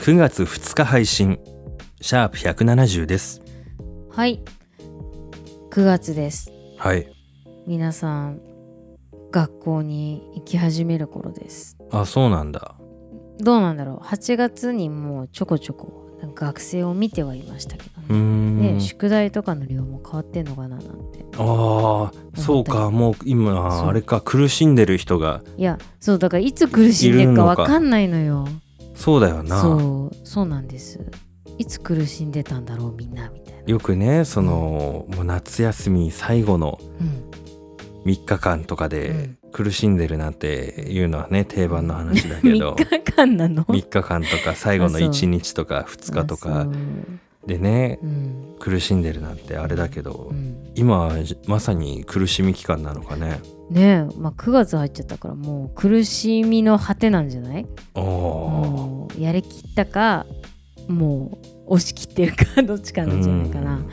9月2日配信。シャープ170です。はい。9月です。はい。皆さん学校に行き始める頃です。あそうなんだ。どうなんだろう。8月にもうちょこちょこ学生を見てはいましたけどね。ん。ね宿題とかの量も変わってんのかななんて。ああそうか。もう今あれか苦しんでる人が。いやそうだからいつ苦しんでるか。わかんないのよそうだよな。そうそうなんです。いつ苦しんでたんだろうみんなみたいな。よくねそのもう夏休み最後のうん。3日間とかうでん。苦しんでるなんていうのはね定番の話だけど。3日間なの？3日間とか最後のあそう。1日とか2日とあかでねうん。苦しんでるなんてあれだけどうん。今はまさに苦しみ期間なのかね。ねえ、まあ、9月入っちゃったからもう苦しみの果てなんじゃない？おおもうやりきったかもう押し切ってるか どっちかなんじゃないかな。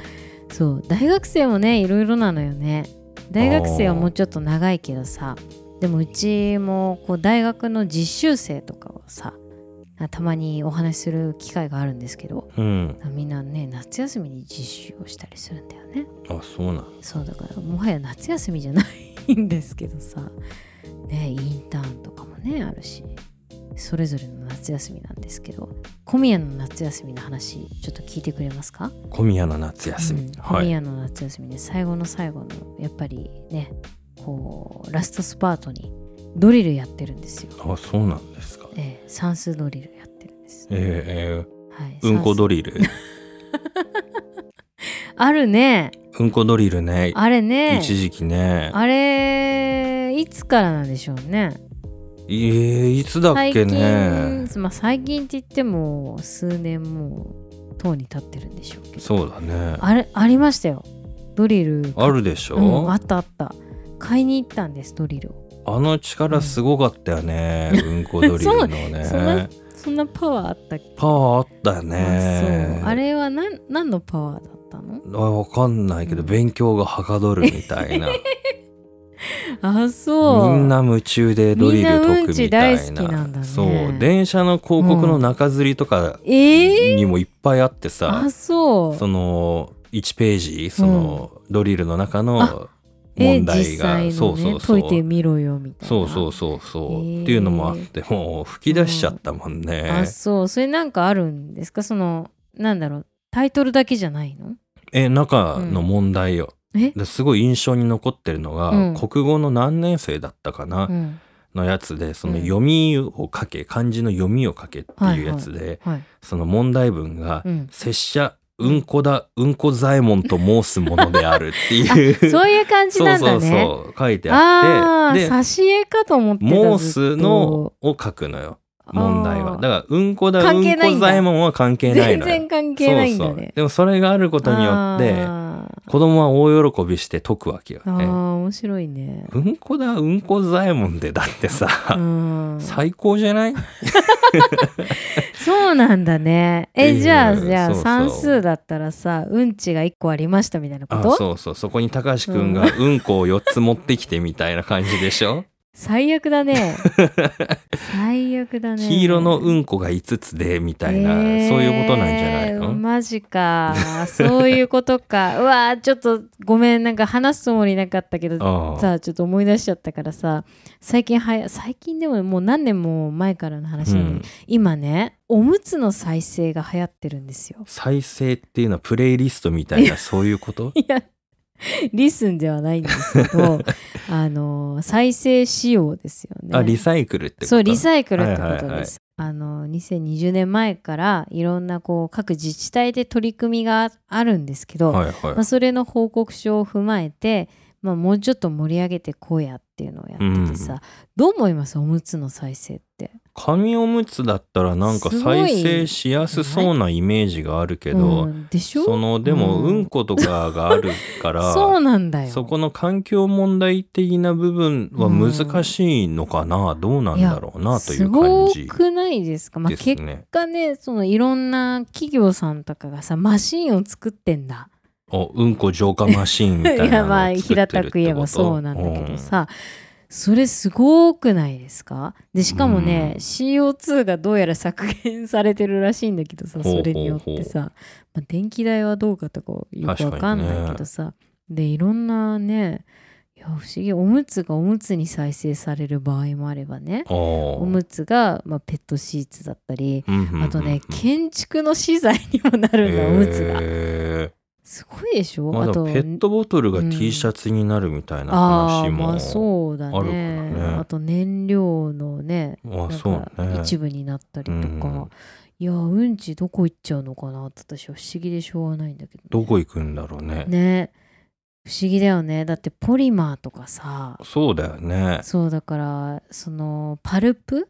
そう。大学生もねいろいろなのよね。大学生はもうちょっと長いけどさ。でもうちもこう大学の実習生とかはさたまにお話しする機会があるんですけどうん。みんなね夏休みに実習をしたりするんだよね。あそうなんそうだからもはや夏休みじゃないんですけどさ。ねインターンとかもねあるしそれぞれの夏休みなんですけど小宮の夏休みの話ちょっと聞いてくれますか？小宮の夏休み、うん小はい。宮の夏休みね。最後の最後のやっぱりねこうラストスパートにドリルやってるんですよ、あそうなんですか。ええ算数ドリルやってるんです、えはい、ー、うんこドリリル あるね。うんこドリルね。あれね。一時期ね。あれいつからなんでしょうねえー、いつだっけね。最近、まあ、最近って言っても数年もうとうに経ってるんでしょうけど。そうだね。あれありましたよ。ドリルあるでしょ、うん、あったあった。買いに行ったんですドリルを。あの力すごかったよね、うん、こドリルのね。そんなそんなパワーあったパワーあったよあねそう。あれは何何のパワーだったの？あわかんないけど、うん。勉強がはかどるみたいな あそう。みんな夢中でドリル解くみたいな。ね。そう。電車の広告の中吊りとかええにもいっぱいあってさ、あそう。その1ページそのドリルの中の問題が、ねそうそうそう。解いてみろよみたいな。そうそうそうそう、へー。っていうのもあってもう吹き出しちゃったもんね、あそう。それなんかあるんですか？そのなんだろうタイトルだけじゃないの？え中の問題よ、えですごい印象に残ってるのが、うん。国語の何年生だったかな、うん。のやつでそのうん。読みを書け漢字の読みを書けっていうやつで、はいその問題文がうん「拙者うんこだうんこ左衛門と申すものである」ってあいう。そういう感じなんだね。そうそうそう書いてあああってで挿絵かと思ってた申すずっと。のを書くのよ問題は。だからうんこだうんこ左衛門は関係ない全のよ。然関係ないんだそうそう。ねでもそれがあることによってあ子供は大喜びして解くわけよ。ねー面白いね。うんこだうんこ左衛門でだってさ、うん。最高じゃない？そうなんだね。えじゃあじゃあ算数だったらさうんちが1個ありましたみたいなこあとそうそう。そこに高橋くんがうんこを4つ持ってきてみたいな感じでしょ？最悪だね。最悪だね。黄色のうんこが5つでみたいな、えーそういうことなんじゃないの、マジか。そういうことか。うわーちょっとごめん。なんか話すつもりなかったけどさあちょっと思い出しちゃったからさ最近はや最近でももう何年も前からの話なのに、うん。今ねおむつの再生が流行ってるんですよ。再生っていうのはプレイリストみたいなそういうこと？いや リスンではないんですけど あの再生仕様ですよね。あリサイクルってこと？そうリサイクルってことです、あの2020年前からいろんなこう各自治体で取り組みがあるんですけど、はいはい。まあ、それの報告書を踏まえてまあ、もうちょっと盛り上げてこうやっていうのをやっててさ、どう思います？おむつの再生って。紙おむつだったらなんか再生しやすそうなイメージがあるけど、うんでしょ？そのでもうんうんことかがあるから、そうなんだよ。そこの環境問題的な部分は難しいのかな、どうなんだろうなという感じすごくないですか、まあ、結ね。果ねそのいろんな企業さんとかがさマシンを作ってんだ。おうんこ浄化マシーンみたいいやなまあ平たく言えばそうなんだけどさ、それすごくないですか？でしかもね、うん。CO2 がどうやら削減されてるらしいんだけどさそうれによってさ、まあ、電気代はどうかとかよくわかんないけどさ、でいろんなねいや不思議。おむつがおむつに再生される場合もあればね。おおむつが、まあ、ペットシーツだったりうんあとね建築の資材にもなるんだ、おむつが。へすごいでしょ？ーまあ、であともペットボトルがうん。T シャツになるみたいなああ話も、まあそうだあるからね。ねあと燃料のねまあそうかね。一部になったりとか、うんいやうんちどこ行っちゃうのかなって私は不思議でしょうがないんだけど、どこ行くんだろうね。ね。不思議だよね。だってポリマーとかさ。そうだよね。そうだからそのパルプうん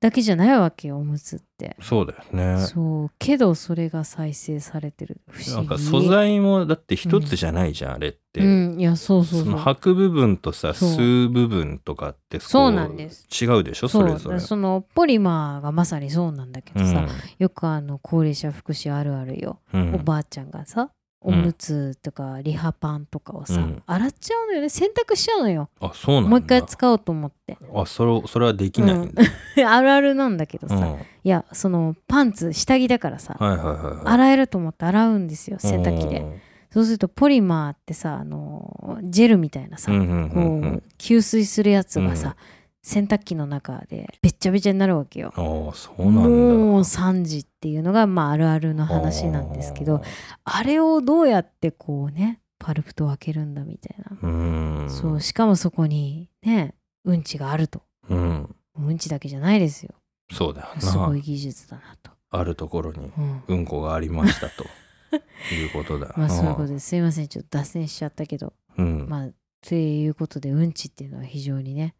だけじゃないわけよおむつって。そうだよね。そうけどそれが再生されてる。不思議。なんか素材もだって一つじゃないじゃん、あれって、うん。いやそうそうそう。その履く部分とさそう。吸う部分とかってこそうなんです。違うでしょ？それぞれ。そのポリマーがまさにそうなんだけどさ、うん。よくあの高齢者福祉あるあるよ、うん。おばあちゃんがさおむつとかリハパンとかをさ、うん。洗っちゃうのよね。洗濯しちゃうのよ。あそうなんだ。もう一回使おうと思って。あそれそれはできないんだ、あるあるなんだけどさ、うん。いやそのパンツ下着だからさ、はいはいはいはい。洗えると思って洗うんですよ洗濯機で。そうするとポリマーってさあのジェルみたいなさ、うんうんうんこうん。う吸水するやつがさ、うん洗濯機の中でべっちゃべちゃになるわけよ。ああそうなんだ。もう3時っていうのが、まあ、あるあるの話なんですけどあれをどうやってこうねパルプと分けるんだみたいな、うーん。そうしかもそこにねうんちがあると。うん。うんちだけじゃないですよ。そうだよすごない技術だなと、あるところにうん。うんこがありましたと。いうことだまあそういうことです。すいません。ちょっと脱線しちゃったけど。うん。まあっていうことでうんちっていうのは非常にね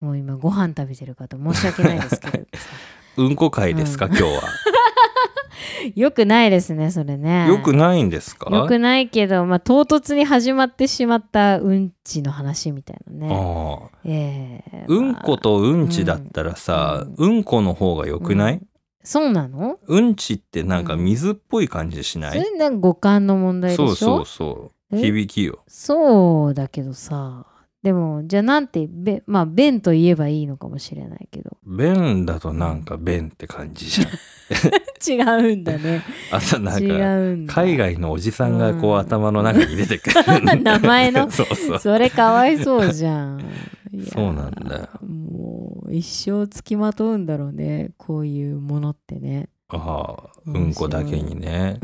もう今ご飯食べてる方申し訳ないですけど。さ うんこ会ですか、うん。今日は？よくないですねそれね。よくないんですか？よくないけど、まあ、唐突に始まってしまったうんちの話みたいなね。ああ。ええうんまあことうんちだったらさ、うん、この方が良くない、そうなの？うん、ちってなんか水っぽい感じしない、それなんか五感の問題でしょ？そうそうそう。え？響きよ。そうだけどさでもじゃあなんてべまあ便と言えばいいのかもしれないけど。便だとなんか便って感じじゃん。違うんだね。あとなん違かうんだ。海外のおじさんがこう、うん頭の中に出てくる。名前の？そうそう。それかわいそうじゃん。そうなんだよ。もう一生つきまとうんだろうね。こういうものってね。ああうんこだけにね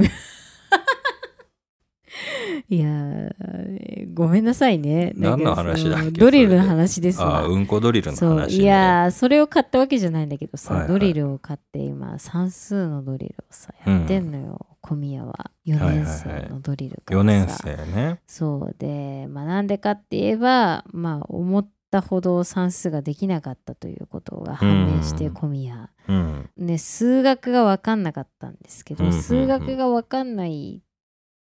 いやーごめんなさいね。何の話だっけドリルの話ですわ。ああうんこドリルのそう。話、ね、いやーそれを買ったわけじゃないんだけどさ、はいはい。ドリルを買って今算数のドリルをさやってんのよ、小宮は。4年生のドリルから4さ、年生ね。そう。でまあなんでかって言えばまあ思ったほど算数ができなかったということが判明してうん。小宮、うん。ね数学が分かんなかったんですけど、うんうんうん。数学が分かんない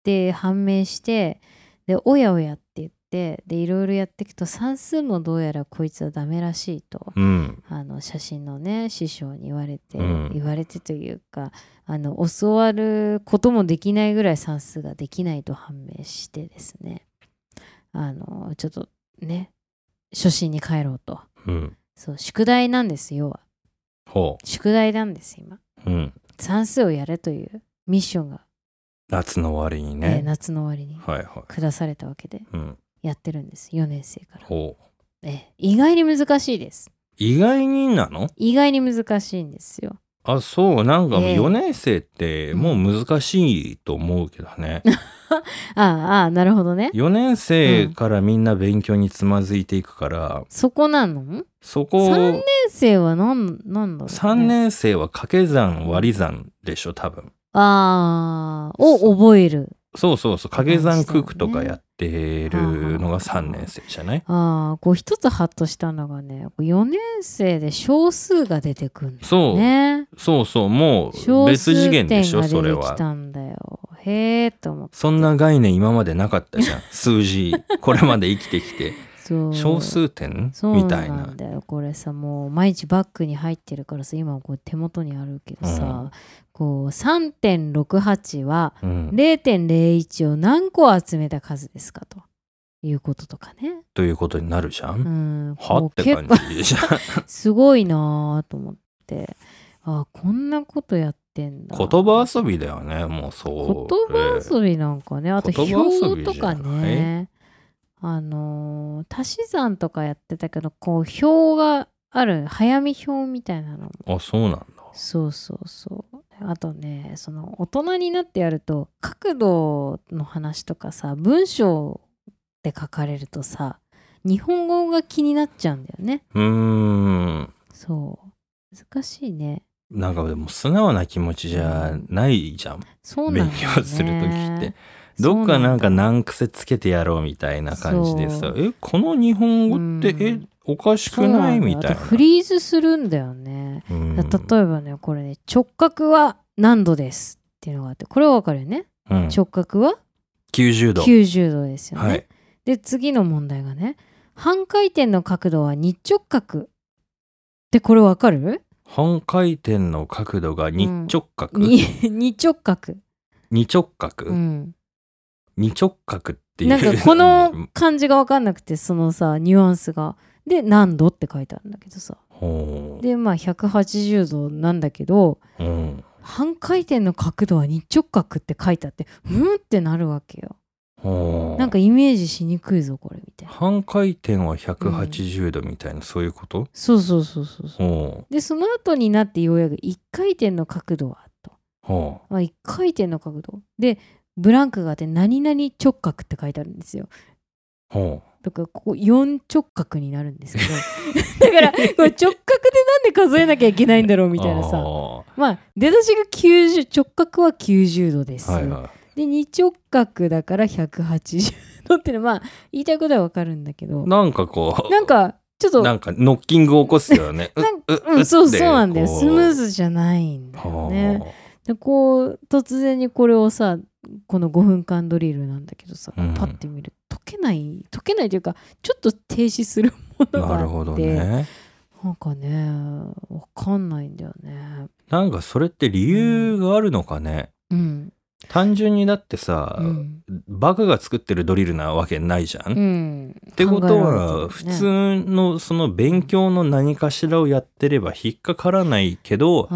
って判明してでおやおやって言ってでいろいろやっていくと算数もどうやらこいつはダメらしいと。うん。あの写真のね師匠に言われて、うん。言われてというかあの教わることもできないぐらい算数ができないと判明してですね。あのちょっとね初心に帰ろうと。うん。そう宿題なんです要は。ほ宿題なんです今。算数をやれというミッションが、夏の終わりにえーね、夏の終わりにはいは下されたわけでいうん。やってるんです。4年生から、ほう。えー意外に難しいです。意外になの？意外に難しいんですよ。あそう。なんかええ。4年生ってもう難しいと思うけどね、ああああなるほどね。4年生からみんな勉強につまずいていくから、そこなの？そこ。3年生は何なんだろう、ね、3年生は掛け算割り算でしょ多分ああを覚える。そうそうそう。掛け算九九とかやっってるのが3年生じゃない？ああこう一つハッとしたのがね4年生で小数が出てくるんだそう、ねそうそう。もう小別次数元で点しょそれはたんだよ。へえと思って。そんな概念今までなかったじゃん。数字。これまで生きてきて。小数点そうみたいな。んなだよ。これさもう毎日バッグに入ってるからさ今こう手元にあるけどさ、うんこう3.68はうん、0.01を何個集めた数ですかと。いうこととかね。ということになるじゃん、うん、は？って感結構じじゃん。すごいなぁと思って。あこんなことやってんだ。言葉遊びだよねもうそう。言葉遊びなんかね。あと表とかね。あのー足し算とかやってたけどこう表がある。早見表みたいなのも。あそうなんだ。そうそうそうあとねその大人になってやると角度の話とかさ文章で書かれるとさ日本語が気になっちゃうんだよね。うーん。そう。難しいね。なんかでも素直な気持ちじゃないじゃん。そうなんね、勉強する時ってどっかなんか難癖つけてやろうみたいな感じでさえこの日本語ってうん。えおかしくないみたいな。フリーズするんだよね、うん。例えばねこれね直角は何度ですっていうのがあってこれはわかるよね、うん。直角は？90度。90度ですよね、はい。で次の問題がね半回転の角度は日直角。ってこれわかる？半回転の角度が日直角、に 日直角、二直角、うん、二直角っていう。なんかこの 漢字がわかんなくてそのさニュアンスが。で何度って書いてあるんだけどさ。ほでまあ180度なんだけどう、うん、半回転の角度は日直角って書いてあってうんってなるわけよ。なんかイメージしにくいぞこれみたいな。半回転は180度みたいな、そういうこと？そうそうそうそうそう。ほでその後になってようやく1回転の角度はと、う。ほまあ、1回転の角度。でブランクがあって何々直角って書いてあるんですよ。う。ほだからここ4直角になるんですけど。だからこれ直角でなんで数えなきゃいけないんだろううみたいなさ。あまあ出だしが90直角は90度です、ーはいはで二直角だから180度ってのはまあ言いたいことはわかるんだけど。いなんかこうなんかちょっとなんかノッキングを起こすよね。ううん、そうそうなんだよ。スムーズじゃないんだよね。はでこう突然にこれをさこの5分間ドリルなんだけどさ、うん。パッて見る解けない解けないというかちょっと停止するもあのがあってなるほどね。なんかねわかんないんだよね。なんかそれって理由があるのかね？うん。単純にだってさ、うん、バカが作ってるドリルなわけないじゃん。うっん、てことはれて普通のその勉強の何かしらをやってれば引っかからないけど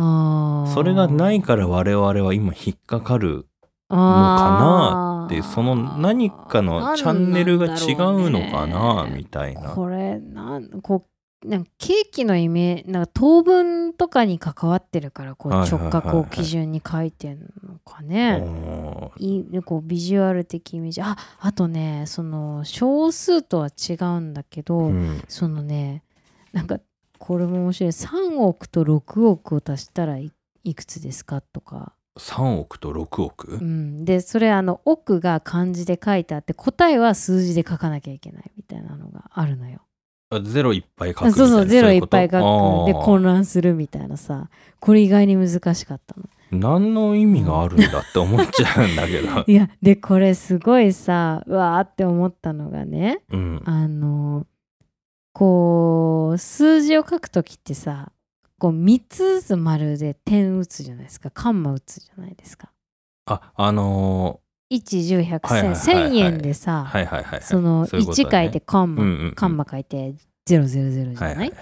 それがないから我々は今引っかかるあーってその何かのチャンネルが違うのかなみたいな。これなんこうなんかケーキのイメージなんか当分とかに関わってるからこう直角を基準に書いてんのかね。いいこうビジュアル的イメージああとねその小数とは違うんだけど、うんそのねなんかこれも面白い3億と6億を足したらいいくつですかとか、3億と6億、うん、でそれあの億が漢字で書いてあって答えは数字で書かなきゃいけないみたいなのがあるのよ。あゼロいっぱい書くそうそうゼロいっぱい書く。で混乱するみたいなさ。これ意外に難しかったの。何の意味があるんだって思っちゃうんだけど。いやでこれすごいさうわーって思ったのがねうん。あのこう数字を書くときってさこう3つずつ丸で点打つじゃないですか。カンマ打つじゃないですか。ああの110100100はいはい1000はいはい。1000円でさ、ーはいはいはいはい。そのそういうこと1書いてカンマ、うんうんうん。カンマ書いて000じゃない、はいはいはい。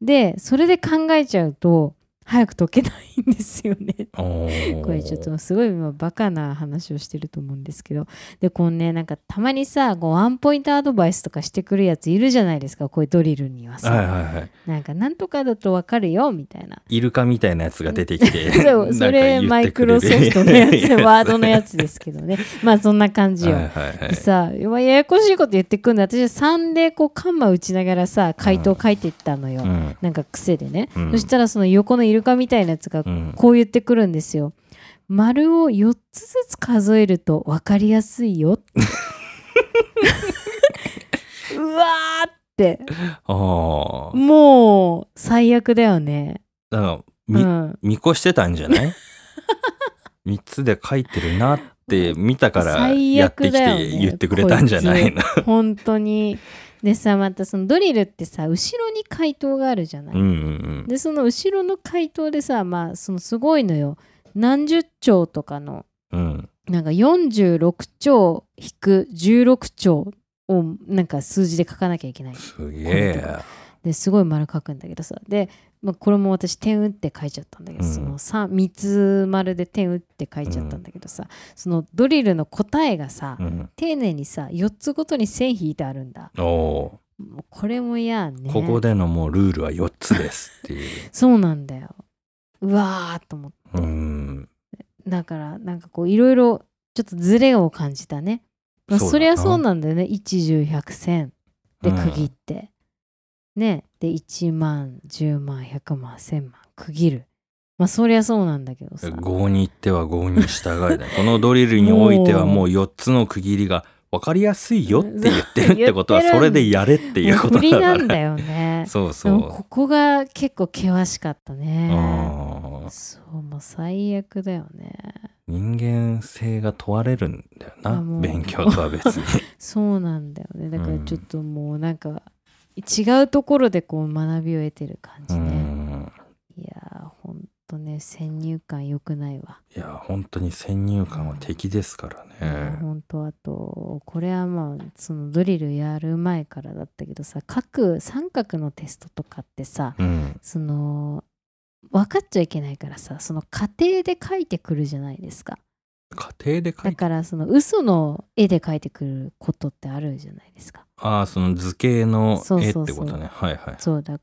でそれで考えちゃうと早く解けないんですよね。これちょっとすごい今バカな話をしてると思うんですけど。でこのねなんかたまにさこうワンポイントアドバイスとかしてくるやついるじゃないですかこういうドリルにはさ、はいはいはい。なんかなんとかだとわかるよみたいな。イルカみたいなやつが出てきて そうそれマイクロソフトのやつワードのやつですけどね。まあそんな感じよ、はいはいはい。でさまあややこしいこと言ってくんの私は3でこうカンマ打ちながらさ回答書いていったのよ、うん。なんか癖でね、うん。そしたらその横のイルカみたいなやつがうん。こう言ってくるんですよ。丸を4つずつ数えると分かりやすいよ。うわーって。ああもう最悪だよね。だからうみ、ん。見越してたんじゃない？3つで書いてるなって見たから最やってきて言ってくれたんじゃないの？本当にでさまたそのドリルってさ後ろに回答があるじゃない、うんうんでその後ろの回答でさまあそのすごいのよ。何十兆とかのうん。うんなんか46兆引く16兆をなんか数字で書かなきゃいけない。すげえですごい丸書くんだけどさ。で、まあ、これも私点打って書いちゃったんだけど、うん。その 3, 三つ丸で点打って書いちゃったんだけどさ、そのドリルの答えがさ、うん。丁寧にさ4つごとに線引いてあるんだ。おおもうこれも嫌ね。ーここでのもうルールは4つですっていう。そうなんだよ。うわーと思ってうん。だからなんかこういろいろちょっとズレを感じたね、まあ、そりゃそうなんだよね。一十百千。で区切って、ね。で1万10万100万1000万区切る。まあそりゃそうなんだけどさ。5に行っては5に従いだ このドリルにおいてはもう。4つの区切りが分かりやすいよって言ってるってことはそれでやれっていうことだから。なんだよね。そうそう。ここが結構険しかったね。そうもう最悪だよね。人間性が問われるんだよな。勉強とは別に。そうなんだよね。だからうんちょっともうなんか違うところでこう学びを得てる感うじね、ん。いやーほんとね先入観良くないわ、いや本当に先入観は敵ですからね。ほんとあとこれはまあそのドリルやる前からだったけどさ各三角のテストとかってさうん。その分かっちゃいけないからさその過程で書いてくるじゃないですか。家庭で書いてだからその嘘の絵で書いてくることってあるじゃないですかああその図形の絵ってことね。はいはい。そうだ。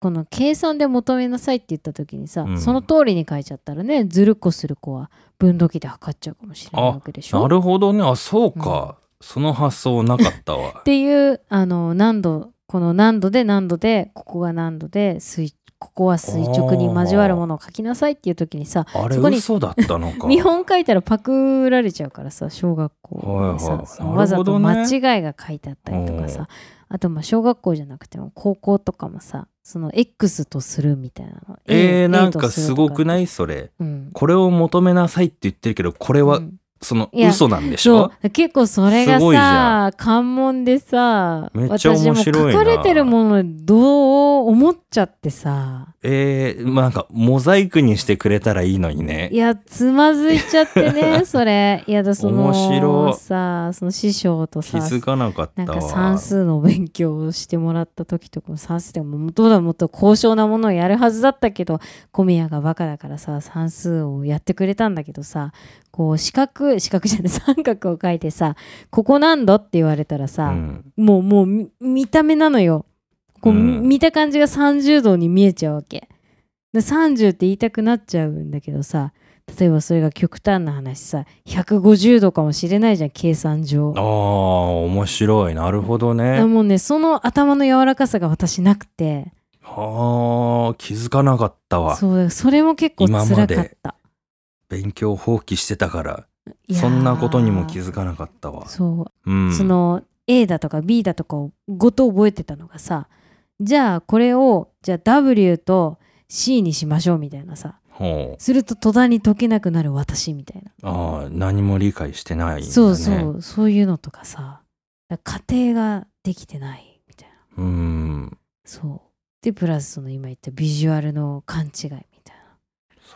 この計算で求めなさいって言った時にさ、うん。その通りに書いちゃったらねずるっこする子は分度器で測っちゃうかもしれないわけでしょ？なるほどね。あそうか、その発想なかったわ。っていうあの何度この何度で何度でここが何度で垂ここは垂直に交わるものを書きなさいっていう時にさあれ嘘だったのか。見本書いたらパクられちゃうからさ小学校でさ、はいはい。そのわざと間違いが書いてあったりとかさ、あとまあ小学校じゃなくても高校とかもさその X とするみたいなのえー、なんかすごくない？それ。うん。これを求めなさいって言ってるけどこれはうんその嘘なんでしょ？結構それがさ関門でさめっちゃ面白いな。私も書かれてるものどう思っちゃってさ。えー、まあなんかモザイクにしてくれたらいいのにね。いやつまずいちゃってね それ。いやだその面白い。さその師匠と気さづかなかったわ。なんか算数の勉強をしてもらった時とかも算数でももっとだもっと高尚なものをやるはずだったけど小宮がバカだからさ算数をやってくれたんだけどさこう四角四角じゃない三角を書いてさここ何度って言われたらさ、うん。もうもうみ見た目なのよ。こう、うん。見た感じが30度に見えちゃうわけ。で30って言いたくなっちゃうんだけどさ例えばそれが極端な話さ150度かもしれないじゃん計算上。あー面白い。なるほどね。もうねその頭の柔らかさが私なくて。はあ気づかなかったわ。そうそれも結構辛かった。勉強放棄してたからそんなことにも気づかなかったわ。そう。うん。その A だとか B だとかをごと覚えてたのがさじゃあこれをじゃあ W と C にしましょうみたいなさすると途端に解けなくなる私みたいな、ああ何も理解してないね、そうそう。そういうのとかさ。家庭ができてないみたいな。うん。そう。でプラスその今言ったビジュアルの勘違いみたい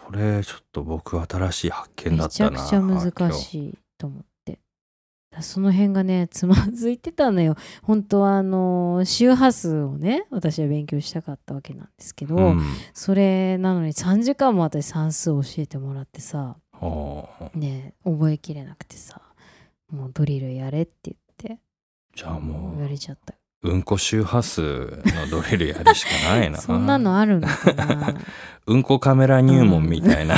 それちょっと僕新しい発見だったなちゃくちゃ難しいと思って。だその辺がねつまずいてたのよ。本当はあの周波数をね私は勉強したかったわけなんですけど、うん。それなのに3時間も私算数を教えてもらってさはあね覚えきれなくてさもうドリルやれって言ってじゃあも言われちゃったううんこ周波数のドリルやるしかないな。そんなのあるのかな。うんこカメラ入門みたいな、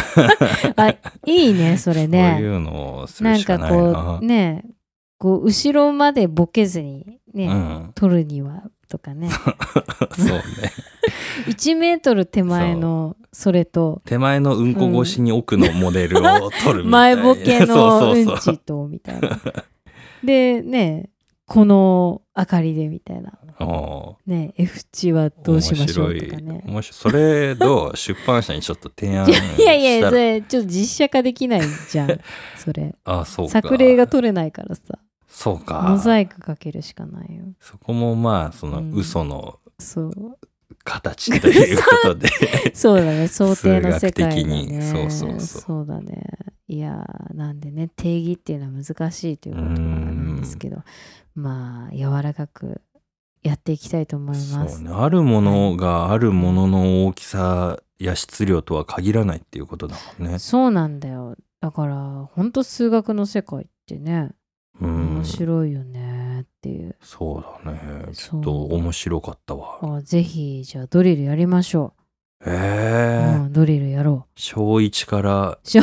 あいいねそれそうねいうのをするしかないな。こうねこう後ろまでボケずにね、うん。取るにはとかね。そうね。1メートル手前のそれと手前のうんこ越しに奥のモデルを撮るみたいな、前ボケのそう。うんちとみたいな。でねこの明かりでみたいな。ね F 値はどうしましょうとかね。それどう？出版社にちょっと提案 いやいやしたらそれちょっと実写化できないじゃん。それ。あそうか。作例が取れないからさ。そうか。モザイクかけるしかないよ。そこもまあそのうん。嘘のそう。形ということで。そうだね。想定の世界ね。に。そうそうそう。そうだね。いやーなんでね定義っていうのは難しいということなんですけどまあ柔らかくやっていきたいと思います。ね。あるものがあるものの大きさや質量とは限らないっていうことだもんね。そうなんだよ。だからほんと数学の世界ってねうん。面白いよねっていう、そうだね。ちょっと面白かったわ。あぜひじゃあドリルやりましょへう、え、うん、ドリルやろ小一から。小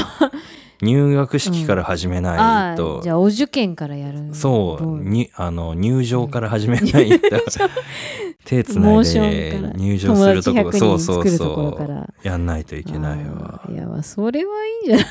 入学式から始めうないあとあ、じゃあお受験からやるそうどにあの入場から始めないと。手つないで入場するとこ友達100人そうそうそう。やんないといけないわ。いやまあそれはいいんじゃない？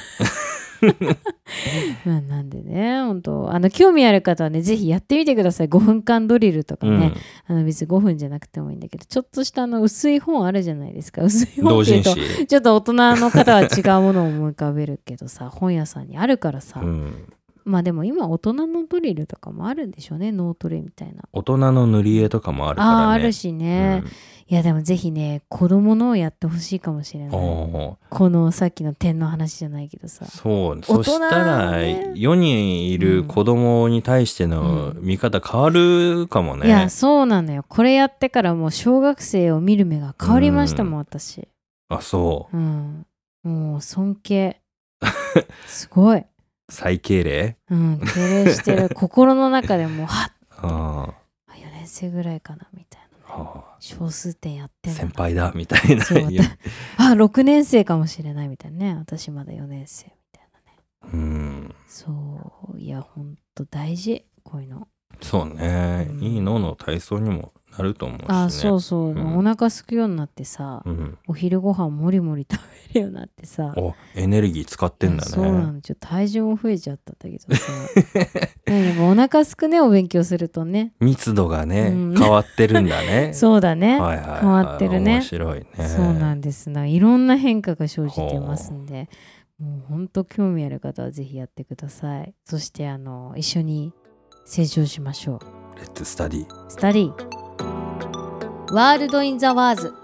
まあなんでね本当あの興味ある方はねぜひやってみてください。5分間ドリルとかうね、ん、あの別に5分じゃなくてもいいんだけどちょっとしたあの薄い本あるじゃないですか。薄い本同っていう人と誌。ちょっと大人の方は違うものを思い浮かべるけどさ本屋さんにあるからさ、うん。まあでも今大人のドリルとかもあるんでしょうね脳トレみたいな。大人の塗り絵とかもあるからね。ああるしね、いやでもぜひね子供のをやってほしいかもしれうんないこのさっきの点の話じゃないけどさ。そう大人そしたらね。世にいる子供に対しての見方変わるかもね。いやそうなのよ。これやってからもう小学生を見る目が変わりましたもん、私。あそう。うん。もう尊敬。すごい。最敬礼？うん敬礼してる。心の中でもうはっ。あ4年生ぐらいかなみたいなーあ。小数点やってーん先輩だみたいな。あ6年生かもしれないみたいなね。私まだ4年生みたいなね。うん。そう。いやほんと大事。こういうの。そうね、うん。いい脳の体操にもなると思うしね。あそうそう、うん。お腹すくようになってさ、うん、お昼ご飯もりもり食べるようになってさ。おエネルギー使ってんだそうなね。の。ちょっと体重も増えちゃったんだけどさ。なんかお腹すくねお勉強するとね。密度がね、うん。変わってるんだね。そうだね、はいはいはい、変わってるね。面白いね。そうなんです。ないろんな変化が生じてますんで。もうほんと興味ある方はぜひやってください。そしてあの一緒に成長しましょう。 Let's study. Study World in the Words。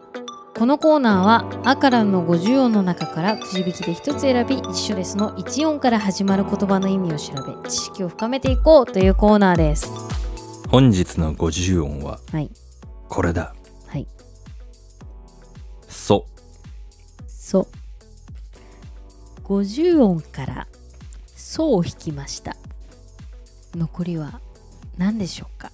このコーナーはあからんの50音の中からくじ引きで一つ選び一緒ですの1音から始まる言葉の意味を調べ知識を深めていこうというコーナーです。本日の50音ははい。これだ。はい。そ。そ。50音から「そ」を引きました。残りは何でしょうか？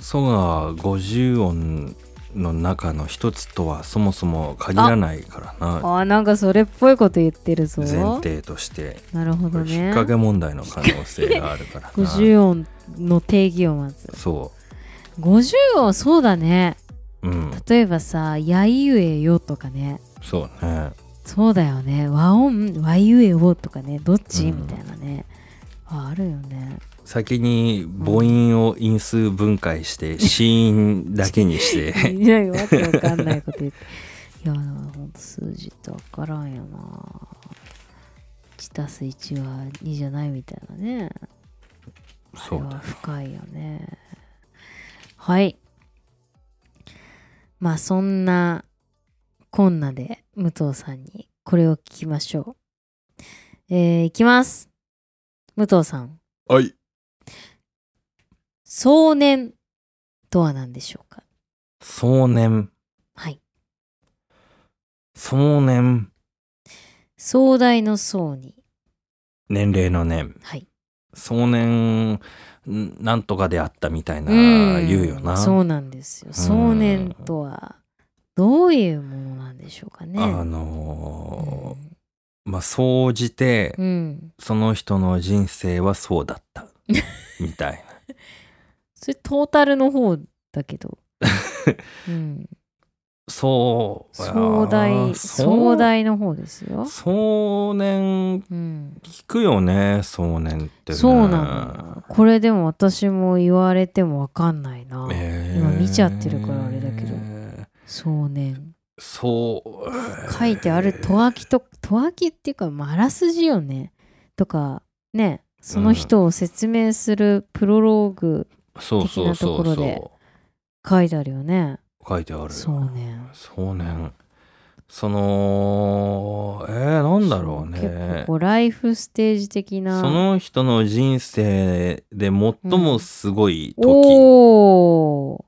そが50音の中の一つとはそもそも限らないからな。あーなんかそれっぽいこと言ってるぞ前提として。なるほこれ引っどね掛け問題の可能性があるからな。50音の定義をまずそ50音そうだねう。うん。例えばさ「やいうえよ」とかねそうね。そうだよね和音わゆえをとかねどっち、うんみたいなねああるよね先に母音を因数分解して子音だけにして。いやわけわかんないこと言って。いやほんと数字ってわからんよな。1たす1は2じゃないみたいなね。そうだあれは深いよね。はい。まあそんなこんなで武藤さんにこれを聞きましょうえー、いきます武藤さんはい壮年とは何でしょうか？壮年。はい。壮年。壮大の壮に。年齢の年。はい。壮年んなんとかであったみたいなうん。言うよな。そうなんですよ。壮年とはどういうものなんでしょうかね。あのーまあ総じてうん、うん、その人の人生はそうだった。みたいそれトータルの方だけど、うん、なそう壮大壮大の方ですよ、壮年うん、聞くよね壮年ってね。そうなの。これでも私も言われてもわかんないな、えー。今見ちゃってるからあれだけど。壮年。そう。書いてあるとわきととわきっていうかまああらすじよね。とかね。その人を説明するプロローグそうそうそう的なところで。そ書いてあるよね。う書いてある。壮年壮年そのえー、なんだろう結構ねこうライフステージ的な。その人の人生で最もすごい時、おお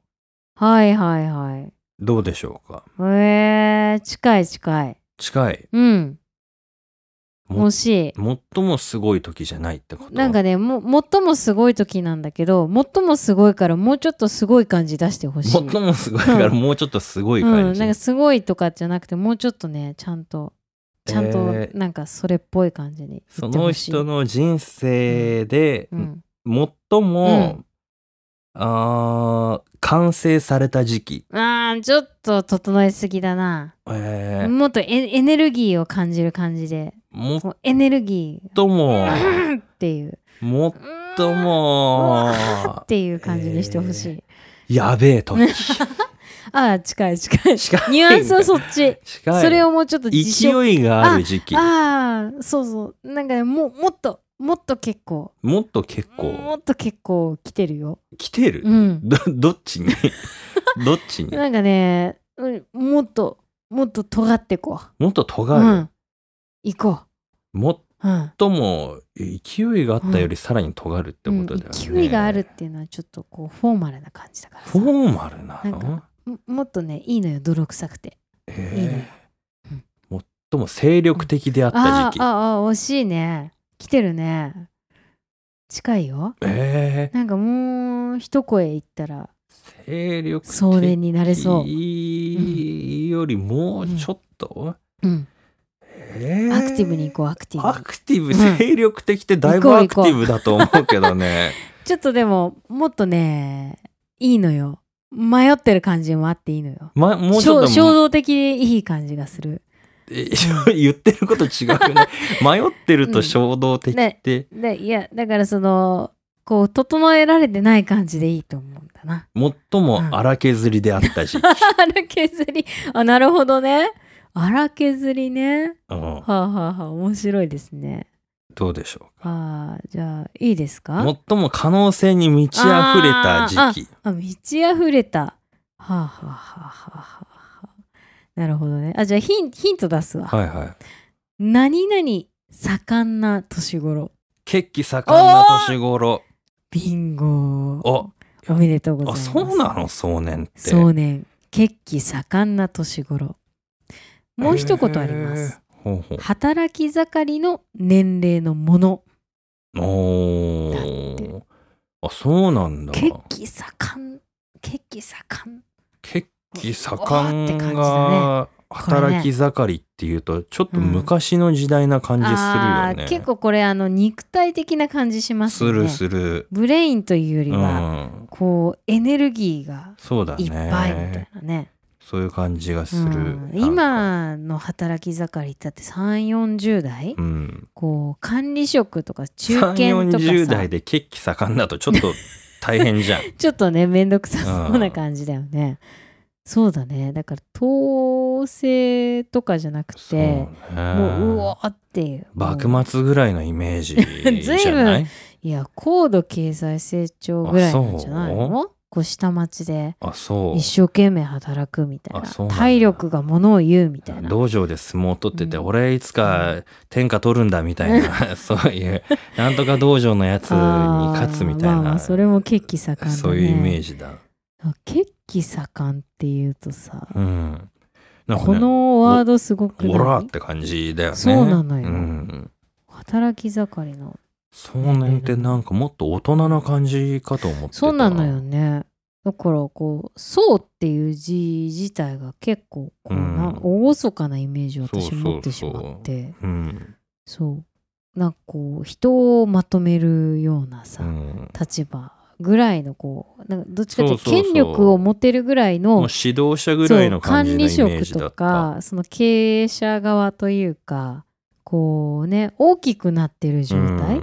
はいはいはい。どうでしょうか？えー、近い近い。近い。うんも惜しい。最もすごい時じゃないってことなんかねも最もすごい時なんだけど最もすごいからもうちょっとすごい感じ出してほしい。最もすごいからもうちょっとすごい感うん、じ、なんかすごいとかじゃなくてもうちょっとねちゃんとちゃんとえーなんかそれっぽい感じにその言ってほしい。人の人生でうん、最も、うんあー完成された時期、あーちょっと整えすぎだな、えー。もっとエエネルギーを感じる感じでもっも。うエネルギともーっていう。もっともっていう感じにしてほしい、やべえ時。ああ近い近い。近い。ニュアンスはそっち。近い。それをもうちょっと勢いがある時期。ああそうそう。なんかねももっともっと結構。もっと結も構っと結構来てるよ。来てる、うん。どどっちに？どっちに？なんかね、うんもっともっと尖ってこもっとう。尖る、うん。行こもっう。うん。とも勢いがあったよりさらに尖るってことだよね、うん。勢いがあるっていうのはちょっとこうフォーマルな感じだからさ。フォーマルな？のももっとねいいのよ泥臭くて。いいねえー最も精力的であった時期、あーあ惜しいね。来てるね。近いよ。えーなんかもう一声言ったら精力的になれそう、よりもうちょっと、うん、えーアクティブに行こうアクティブアにクティブ、ん。精力的ってだいぶアクティブだと思うけどね。ちょっとでももっとねいいのよ。迷ってる感じもあっていいのよ。ま、もうちょっと衝衝動的でいい感じがする。え 言ってること違くない？迷ってると衝動的って、でいやだからそのこう整えられてない感じでいいと思うんだな。最も荒削りであった時期、荒削り。あなるほどね荒削りね。うん。はあ、はあはあ、面白いですね。どうでしょうか？あーじゃあいいですか？最も可能性に満ち溢れた時期。あ満ち溢れた。はあはあはあはあはあ。なるほどね。あじゃあヒンヒント出すわ、はいはい。何々盛んな年頃。血気盛んな年頃。ビンゴ。おおめでとうございあます。そうなの？壮年って。壮年。血気盛んな年頃もう一言あります、ほうほ働き盛りの年齢のもの。うおだっーあそうなんだ。血気盛ん。血気盛ん。血気盛んが働き盛りっていうとちょっと昔の時代な感じするよね、あー結構これあの肉体的な感じしますよね。するする。ブレインというよりうは、ん。こうエネルギーがいっぱいみたいねなねそういう感じがする、うん。今の働き盛りだって3 4 0代、うん。こう管理職とか中堅3とか40さ代で血気盛んだとちょっと大変じゃん。ちょっとねめんどくさそうな感じだよね。そうだね。だから統制とかじゃなくてね。もううわーっていう。幕末ぐらいのイメージじずいぶんゃない？いや高度経済成長ぐらいなんじゃないあのこう下町であそう。一生懸命働くみたいな体力がものを言うみたいな。道場で相撲を取ってて、うん。俺いつか天下取るんだみたいな、そういうなんとか道場のやつに勝つみたいな、まあそれも血気盛んだね。そういうイメージだ。血気盛んっていうとさ、うん。なんかこね、のワードすごくない？オラって感じだよね。そうなのよ。うん。働き盛りの少年ってなんかもっと大人な感じかと思ってた。そうなのよね。だからこう「そう」っていう字自体が結構こうな、うん。厳かなイメージを私持ってしまって。うん。そう。なんかこう人をまとめるようなさ、うん。立場ぐらいのこうなんかどっちかというと権力を持てるぐらいの指導者ぐらいの感じのイメそう管理。職とかその経営者側というかこうね大きくなってる状態、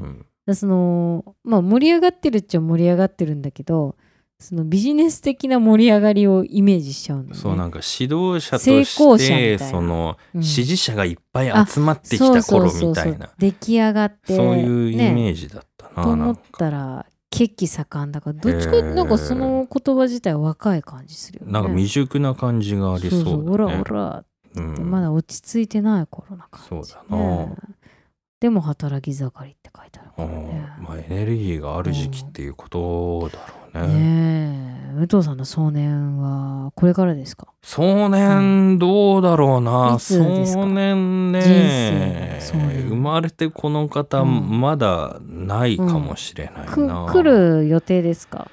そのまあ盛り上がってるっちゃ盛り上がってるんだけどそのビジネス的な盛り上がりをイメージしちゃうんだよね。そうなんか指導者と成功者みたしてそのうん支持者がいっぱい集まってきた頃みたいな。出来上がってそういうイねメージだったなと思ったら血気盛んだからどっちかなんかその言葉自体は若い感じするよね。なんか未熟な感じがありそうだね。オラオラってうん。まだ落ち着いてない頃な感じ、そうだな。でも働き盛りって書いてあるかうん。らね。まあエネルギーがある時期っていうことだろうね。ねえ。武藤さんの壮年はこれからですか？壮年どうだろうな、いつですか？壮年人ね生まれてこの方、うんまだないかもしれないくな、来る予定ですか？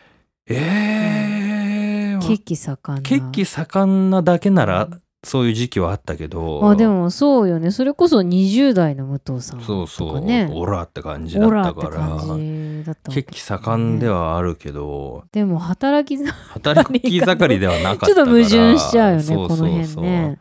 えー、血気盛んな。血気盛んなだけならそういう時期はあったけどあでもそうよね。それこそ20代の武藤さんとかそうそう、ねオラって感じだったから血気盛んではあるけど、でも働き盛働き盛りではなかったからちょっと矛盾しちゃうよねそうそうそう。この辺ね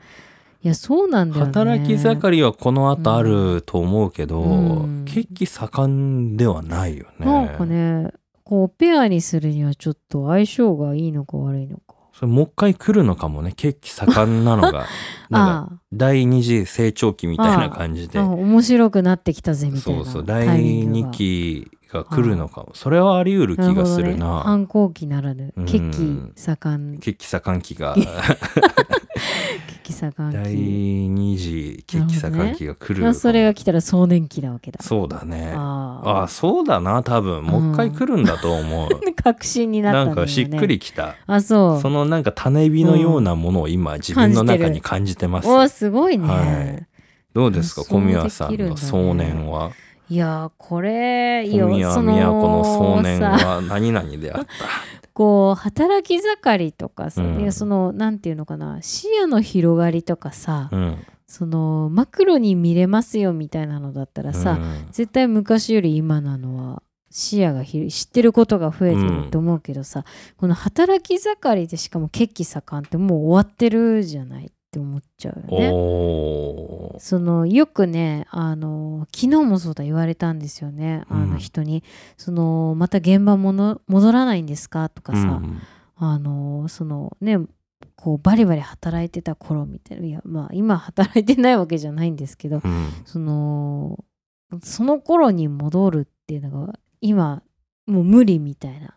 いやそうなんだよね。働き盛りはこの後あると思うけど、うん。血気盛んではないよね。なんかねこうペアにするにはちょっと相性がいいのか悪いのかそれもう一回来るのかもね。血気盛んなのが。なんかあ第二次成長期みたいな感じで。面白くなってきたぜみたいな。そうそう。タ第二期が来るのかも。それはあり得る気がするな。ね。な反抗期ならぬうん。血気盛ん。血気盛ん期が。第期二次血気盛ん期が来るまあそれが来たら壮年期なわけだ。そうだね。あああそうだな多分。もう一回来るんだと思う、確信になったね。なんかしっくりきた。あそう。そのなんか種火のようなものを今自分の中に感じてます、おすごいね、はい。どうですか小宮さんの壮年は、いやーこれいやそ宮子の壮年さは何々であった。こう働き盛りとかさ、うん。いやそのなんていうのかな視野の広がりとかさ、うん。そのマクロに見れますよみたいなのだったらさ、うん。絶対昔より今なのは視野が広い知ってることが増えてると思うけどさ、この働き盛りでしかも血気盛んってもう終わってるじゃないって思っちゃうよね。そのよくねあの昨日もそうだ言われたんですよね。あうん。の人に、そのまた現場もの戻らないんですか？とかさ、うんあのそのねこうバリバリ働いてた頃みたいな。いやまあ今働いてないわけじゃないんですけどうん。そのその頃に戻るっていうのが今もう無理みたいな。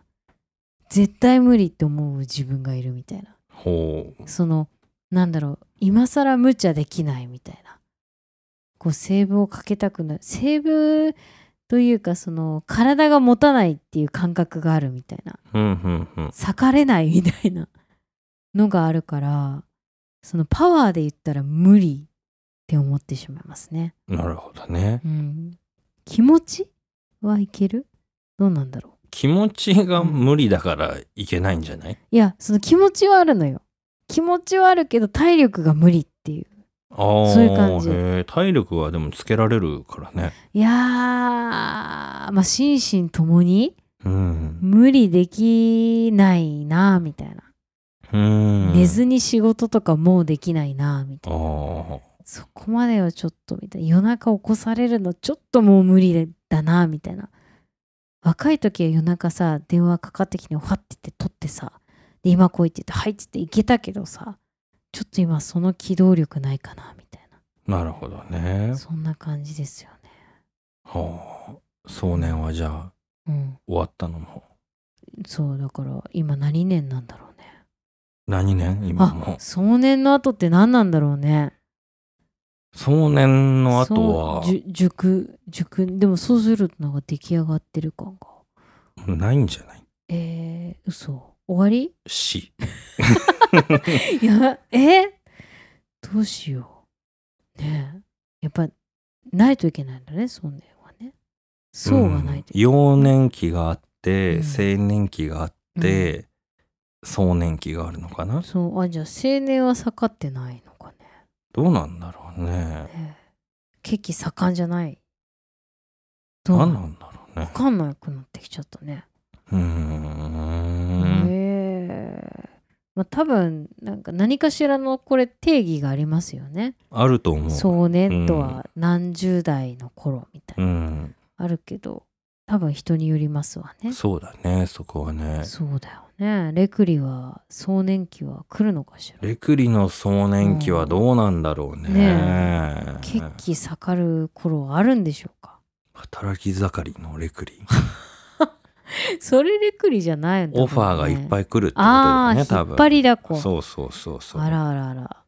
絶対無理って思う自分がいるみたいな。ほそのなんだろう今更無茶できないみたいな。こうセーブをかけたくなる。セーブというかその体が持たないっていう感覚があるみたいな。ううんうんうん。裂かれないみたいなのがあるからそのパワーで言ったら無理って思ってしまいますね。なるほどね。うん、気持ちはいける？どうなんだろう。気持ちが無理だからいけないんじゃない？いやその気持ちはあるのよ気持ちはあるけど体力が無理っていう。そういう感じ。体力はでもつけられるからね。いやーまあ心身ともにうん。無理できないなみたいな、うん。寝ずに仕事とかもうできないなみたいな。あそこまではちょっとみたいな。夜中起こされるのちょっともう無理だなみたいな。若い時は夜中さ電話かかってきてファッて言って取ってさで今来いって言ってはいっつって行けたけどさちょっと今その機動力ないかなみたいな。るほどね。なそんな感じですよね。はあ壮年はじゃあうん。終わったのも。そうだから今何年なんだろうね。何年？今あも壮年の後って何なんだろうね。壮年の後は。熟熟でもそうするとなんか出来上がってる感が。ないんじゃない？えー、嘘終わり？死い やえ？どうしよう。ねえ。やっぱないといけないんだね壮年はね。そうがないといけない、幼年期があって、うん。青年期があって、壮年期があるのかな？そう。あじゃあ青年は盛ってないのかね。どうなんだろうね。ねえ。血気盛んじゃない？どうなんだろうね。わかんなくなってきちゃったね。うーんまあ、多分なんか何かしらのこれ定義がありますよね。あると思う。壮年とは何十代の頃みたいな、うん。あるけど多分人によりますわね。そうだねそこはね。そうだよね。レクリは壮年期は来るのかしら。レクリの壮年期はどうなんだろうね,、ね血気盛る頃はあるんでしょうか。働き盛りのレクリ それレクリじゃないんだ、オファーがいっぱいい来るってことだよね多分。引っ張りだこ。そうそうそうそう。あらあらあら。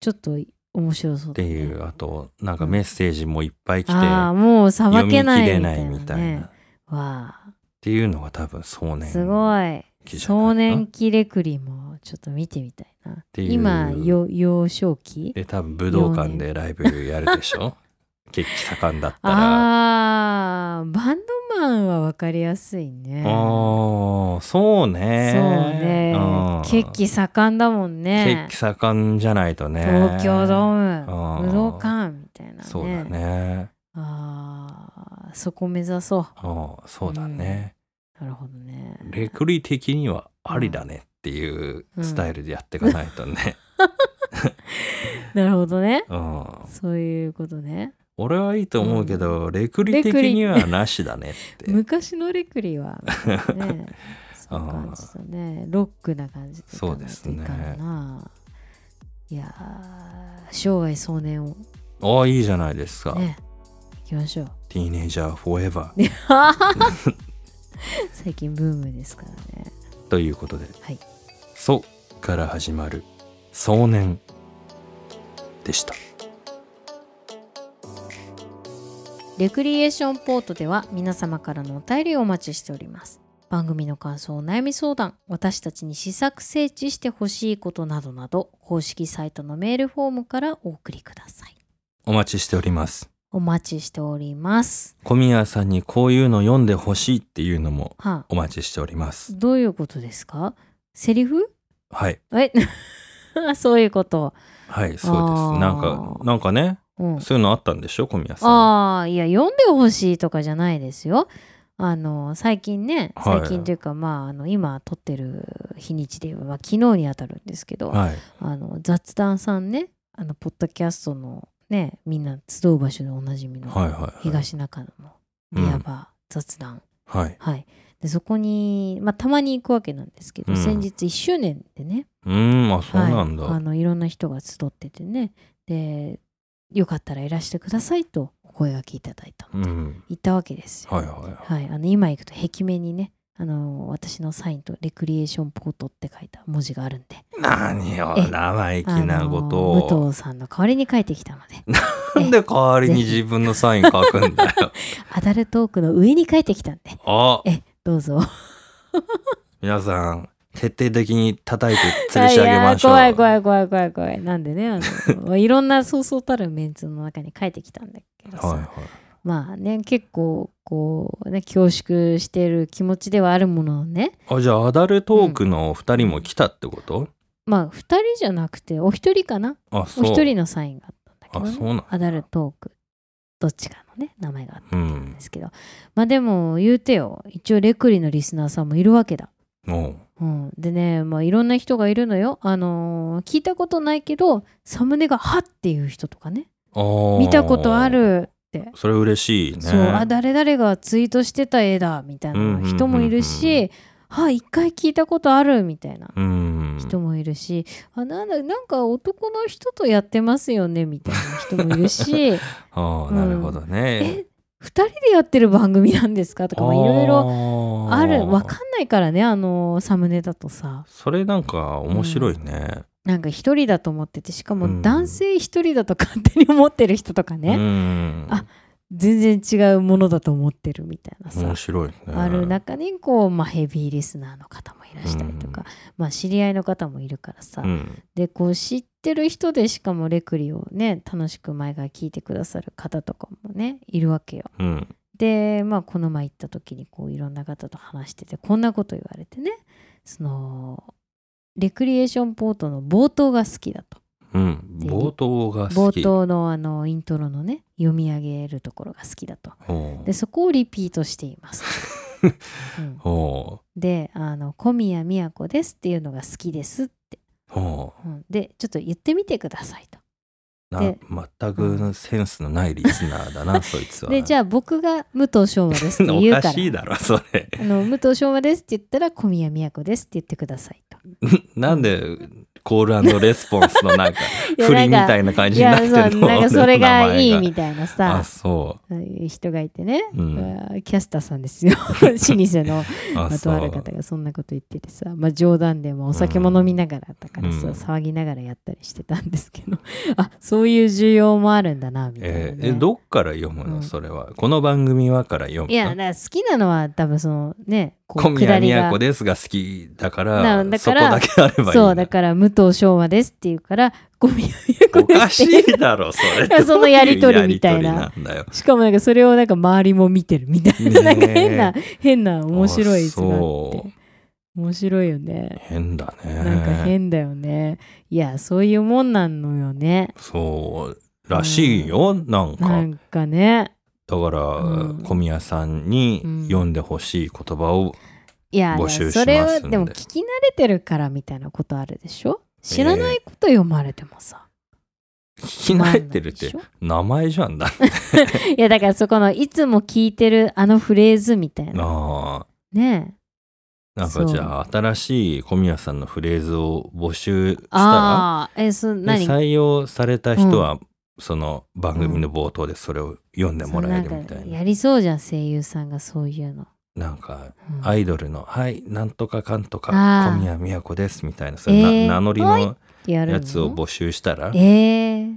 ちょっと面白そうだね。っていうあとなんかメッセージもいっぱい来てああ、もうさばけない切れなみたいな、ね。いみたいな。っわあ、ていうのが多分壮年すごい。少年期レクリもちょっと見てみたいな。ていう。今、よ幼少期？で多分武道館でライブやるでしょ？血気盛んだったら。ああ、バンドマンはわかりやすいね。ああそうねそうねうん。血気盛んだもんね。血気盛んじゃないとね東京ドーうんム、武道館みたいなね。そうだねああ、そこ目指そう。ああそうだね、なるほどね。レクリ的にはありだねっていうスタイルでやっていかないとね、なるほどね。うん、そういうことね。俺はいいと思うけど、レクリ的にはなしだねって。昔のレクリは、ね。そう感じだね。ロックな感じでそうですね。いやー、生涯壮年を。ああいいじゃないですか、ね、行きましょう。ティーネイジャーフォーエバー最近ブームですからね。ということで。はい。「そ」から始まる「壮年」でしたレクリエーションポートでは皆様からのお便りをお待ちしております。番組の感想、お悩み相談、私たちに試作整地してほしいことなどなど、公式サイトのメールフォームからお送りください。お待ちしております。お待ちしております。小宮さんにこういうの読んでほしいっていうのもはあ、お待ちしております。どういうことですか？セリフ？はい。え？そういうこと。はいそうあーです。なんかなんかねうん。そういうのあったんでしょ？小宮さん。ああ、いや、読んでほしいとかじゃないですよ。あの、最近ね、はい。最近というか、まあ、あの、今撮ってる日にちで言えば、まあ、昨日にあたるんですけど、はい。あの、雑談さんね、あの、ポッドキャストのね、みんな集う場所でおなじみの、はいはいはい。東中野のビアバー雑談、はい。はい。で、そこに、まあ、たまに行くわけなんですけど、うん。先日1周年でね、うーんあそうなんだ、はい、あのいろんな人が集っててね。でよかったらいらしてくださいとお声がけいただいたので、うん。行ったわけですよ。はいはいはい、あの今行くと壁面にねあの私のサインと「レクリエーションポート」って書いた文字があるんで。何よえ生意気あなことのを、武藤さんの代わりに書いてきたので。なんで代わりに自分のサイン書くんだよ。アダルトークの上に書いてきたんで。あ。えどうぞ。皆さん徹底的に叩いて吊るし上げましょう。怖い怖い怖い怖い怖い。なんでねあの いろんなそうそうたるメンツの中に書いてきたんだけどさ、はいはい。まあね結構こうね恐縮してる気持ちではあるもののね。あじゃあアダルトークの二人も来たってこと、まあ2人じゃなくてお一人かな？あそう。お一人のサインがあったんだけど、ね、あそうなんだ。アダルトークどっちかのね名前があったうんんですけど、まあでも言うてよ。一応レクリのリスナーさんもいるわけだ。おううん、でね、まあ、いろんな人がいるのよ。あのー聞いたことないけどサムネが「は」っていう人とかね。見たことあるって。それ嬉しいね。そう。あ誰々がツイートしてた絵だみたいな人もいるうんうん。うんし、は一回聞いたことあるみたいなうん。人もいるし、あなんだなんか男の人とやってますよねみたいな人もいるし。ああなるほどね、え二人でやってる番組なんですか？とかいろいろろあるわかんないからねあのサムネだとさ。それなんか面白いね、なんか一人だと思っててしかうん。も男性一人だと勝手に思ってる人とかね、うん。あ全然違うものだと思ってるみたいなさ。面白いね。ある中にこう、まあ、ヘビーリスナーの方もいらしたりとか、まあ、知り合いの方もいるからさ、うん。でこう知ってる人でしかもレクリをね楽しく前から聞いてくださる方とかもねいるわけよ。うんでまあこの前行った時にこういろんな方と話しててこんなこと言われてねそのレクリエーションポートの冒頭が好きだと。うん冒頭が好き冒頭のあのイントロのね読み上げるところが好きだと。でそこをリピートしています。うんほであの小宮宮子ですっていうのが好きですってほうん、でちょっと言ってみてくださいと。うなで全くセンスのないリスナーだな そいつは。でじゃあ僕が武藤昌磨ですってお言うかからしいだろそれ。あの武藤昌磨ですって言ったら小宮宮子ですって言ってくださいと。なんでコールレスポンスのなんか振りみたいな感いじになってるの。なんかそれが いいみたいなあさそそういう人がいてね、うん。キャスターさんですよ。老舗のまあ、とある方がそんなこと言っててさ、まあ、冗談でもお酒も飲みながらだからさ、うん。騒ぎながらやったりしてたんですけど。あそういう需要もあるんだなみたいな、ね。えーえどっから読むの、うん。それは。この番組はから読むの？いや好きなのは多分そのねこ小う下りが宮ですが好きだからなだそこからだけあればいいそうだから武藤昌磨ですっていうから小宮宮子おかしですっていだろそれ。そのやりとりみたいな。しかもなんかそれをなんか周りも見てるみたいな,、なんか変な変な面白いあ図があって。面白いよね。変だね。なんか変だよね。いや、そういうもんなんのよね。そうらしいよ、なんか。なんかね。だから、うん。小宮さんにうん読んでほしい言葉を、いや、募集しますんで。それはでも聞き慣れてるからみたいなことあるでしょ？知らないこと読まれてもさ。聞き慣れてるって名前じゃんだ いや、だからそこのいつも聞いてるあのフレーズみたいな。あねえ。なんかじゃあ新しい小宮さんのフレーズを募集したら？え、そ、で何？採用された人は、その番組の冒頭でそれを読んでもらえるみたいな。そうなんかやりそうじゃん、声優さんがそういうの。なんかうんアイドルの「はいなんとかかんとか小宮宮子です」みたいなそういうなえー名乗りはいの？やつを募集したらえー、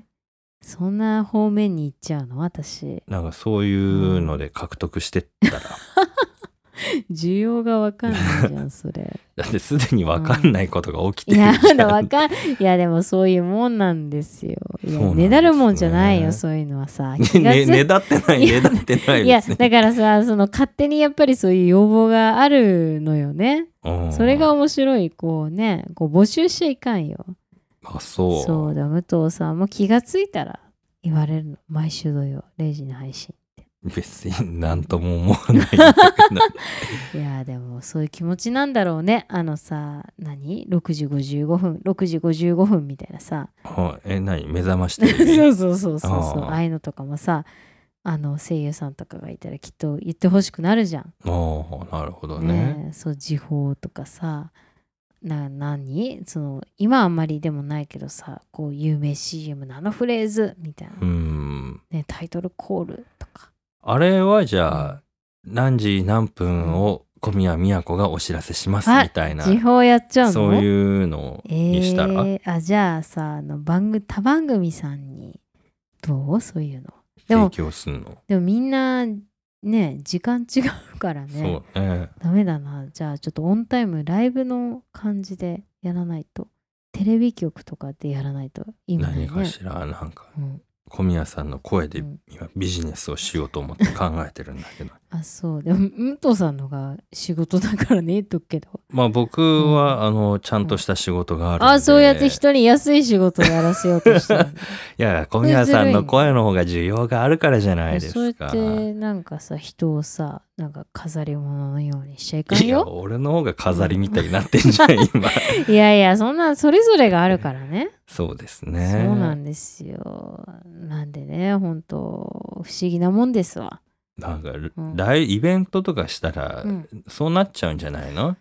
そんな方面に行っちゃうの私。なんかそういうので獲得してったら 需要がわかんないじゃん、それ。だってすでに分かんないことが起きていや、るじゃん。だわかん、いや、でもそういうもんなんですよ。ねねだるもんじゃないよ、そういうのはさ。ねだってない ねだってないいや、だからさ、その勝手にやっぱりそういう要望があるのよね。うんそれが面白い、こうね、こう募集しちゃいかんよ。あそうそうだ、武藤さんも気がついたら言われるの。毎週土曜、0時の配信。別になんとも思わないんだけど。いやでもそういう気持ちなんだろうね。あのさ何？6時55分。6時55分みたいなさ。あえ何？目覚ましテレ そビうそうそうそうそう。あー。ああいうのとかもさあの声優さんとかがいたらきっと言ってほしくなるじゃん。ああなるほどね。ねえそう時報とかさ。な何？その今はあんまりでもないけどさこう有名 CM のあのフレーズみたいな、うん。ね、タイトルコールあれはじゃあ何時何分を小宮宮子がお知らせしますあみたいな時報やっちゃうの？そういうのにしたら、えーあじゃあさあの番組他番組さんにどう？そういうの。でも提供すんの？でもみんなね時間違うからね。そうねダメだな。じゃあちょっとオンタイムライブの感じでやらないと。テレビ局とかでやらないと意味ないね。何かしら？なんか。うん、小宮さんの声でうん。今ビジネスをしようと思って考えてるんだけど。あそう。でも武藤さんのが仕事だからね言っとくけど。まあ僕は、あのちゃんとした仕事があるんで。あそうやって人に安い仕事をやらせようとしてるの いや小宮さんの声の方が需要があるからじゃないでそうやすかってなんかさ人をさなんか飾り物のようにしちゃいかんいやよ俺の方が飾りみたいになってんじゃん今。いやいやそんなそれぞれがあるからねそうですね。そうなんですよ。なんでね本当不思議なもんですわ。なんか、ん。ライイベントとかしたら、うん。そうなっちゃうんじゃないの？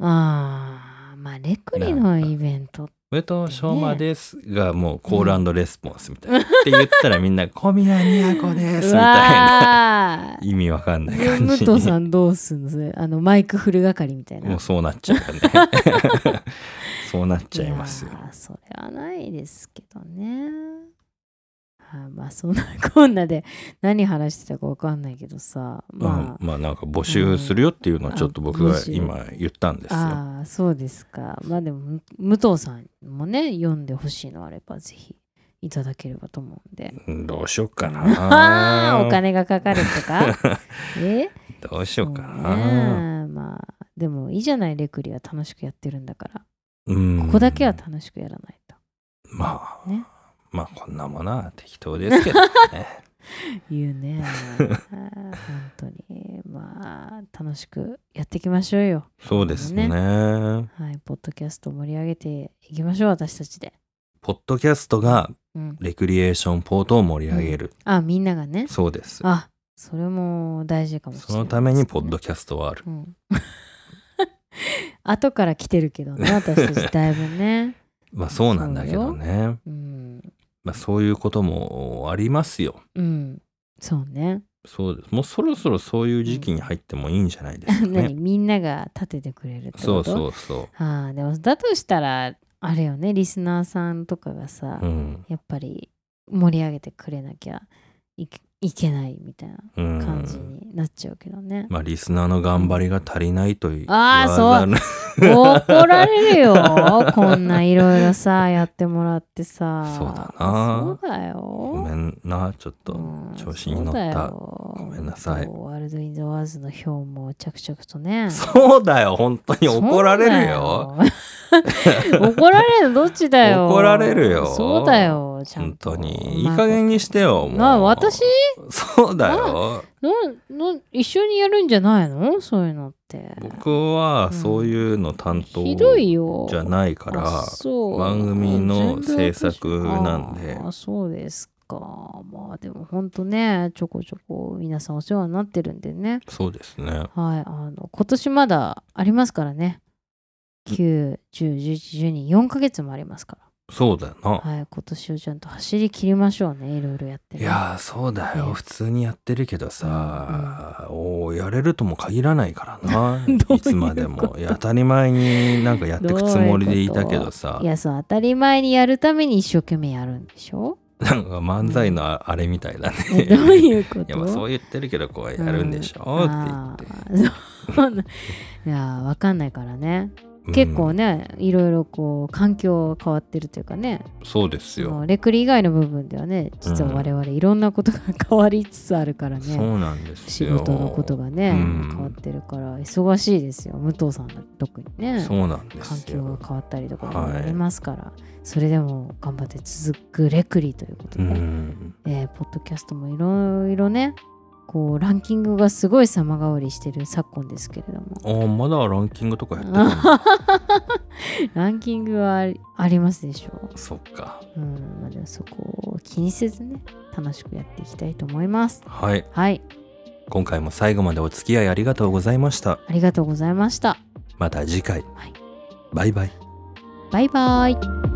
あーまあレクリのイベント上戸昌磨ですがもうコールレスポンスみたいな、って言ったらみんな「小宮宮子です」みうたいな。意味わかんないで感じ武藤さんどうすんのあのマイクフル係みたいな。もうそうなっちゃうよねそうなっちゃいますよそれはないですけどね。あまあそんなこんなで何話してたか分かんないけどさまうんまあなんか募集するよっていうのをちょっと僕が今言ったんですあ、よ。ああそうですかまあでもむ武藤さんもね読んでほしいのあればぜひいただければと思うんで。うんどうしようかああな。お金がかかるとか？え？どうしようかな。ねまあでもいいじゃないレクリは楽しくやってるんだからうんここだけは楽しくやらないと。まあ、ねまあこんなものは適当ですけどね。言うね。本当に。まあ、楽しくやっていきましょうよ。そうですねはい、ポッドキャスト盛り上げていきましょう私たちで。ポッドキャストがうん、レクリエーションポートを盛り上げる、あみんながね。そうですあそれも大事かもしれない、そのためにポッドキャストはあるうん、後から来てるけどね 私たちだいぶね。まあそうなんだけどね。うん、まあそういうこともありますよ。うん、そうね。そうです。もうそろそろそういう時期に入ってもいいんじゃないですか 何？ねみんなが立ててくれるってそうことそう。そああでもだとしたらあれよねリスナーさんとかがさ、ううん。やっぱり盛り上げてくれなきゃいけいけないみたいなうん感じになっちゃうけどね。まあリスナーの頑張りが足りないと言あーわざる怒られるよ。こんないろいろさやってもらってさ。そうだな。そうだよ。ごめんなちょっと。うん調子に乗った。ごごめんなさい。ワールド・イン・ザ・ワーズの表も着々とね。そうだよ。本当に怒られるよ。怒られるのどっちだよ。怒られるよ。そうだよ。本と。当に。いい加減にしてよもう。な私そうだよ。のの一緒にやるんじゃないの？そういうのって。僕はそういうの担当ひどいよ。じゃないからう。番組の制作なんで。あそうですか。まあでもほんとねちょこちょこ皆さんお世話になってるんでね。そうですね。はいあの今年まだありますからね。9101112 4ヶ月もありますからそうだよな。はい今年をちゃんと走り切りましょうねいろいろやってね。いやーそうだよ。ね。普通にやってるけどさ、おーやれるとも限らないからな。いつまでも。当たり前になんかやってくつもりでいたけどさ。いやそう当たり前にやるために一生懸命やるんでしょ？なんか漫才のああれみたいだね。えどういうこと？いやまあそう言ってるけどこうやるんでしょ、うんって。あー。そうないやわかんないからね。言って結構ね、いろいろこう環境変わってるというかね。うんそうですよ、レクリ以外の部分ではね実は我々いろんなことが変わりつつあるからね、そうなんです仕よ事のことがね、うん。変わってるから忙しいですよ。武藤さんは特にね。そうなんで環すよ。境が変わったりとかはいもありますから、それでも頑張って続くレクリということうで、ん。えーポッドキャストもいろいろねこうランキングがすごい様変わりしてる昨今ですけれども。あーまだランキングとかやってるの？ランキングはありますでしょそっか。う、うんまあ、でもそこを気にせずね楽しくやっていきたいと思います。はい。はい。今回も最後までお付き合いありがとうございました。ありがとうございました。また次回、はい。バイバイ。バイバイ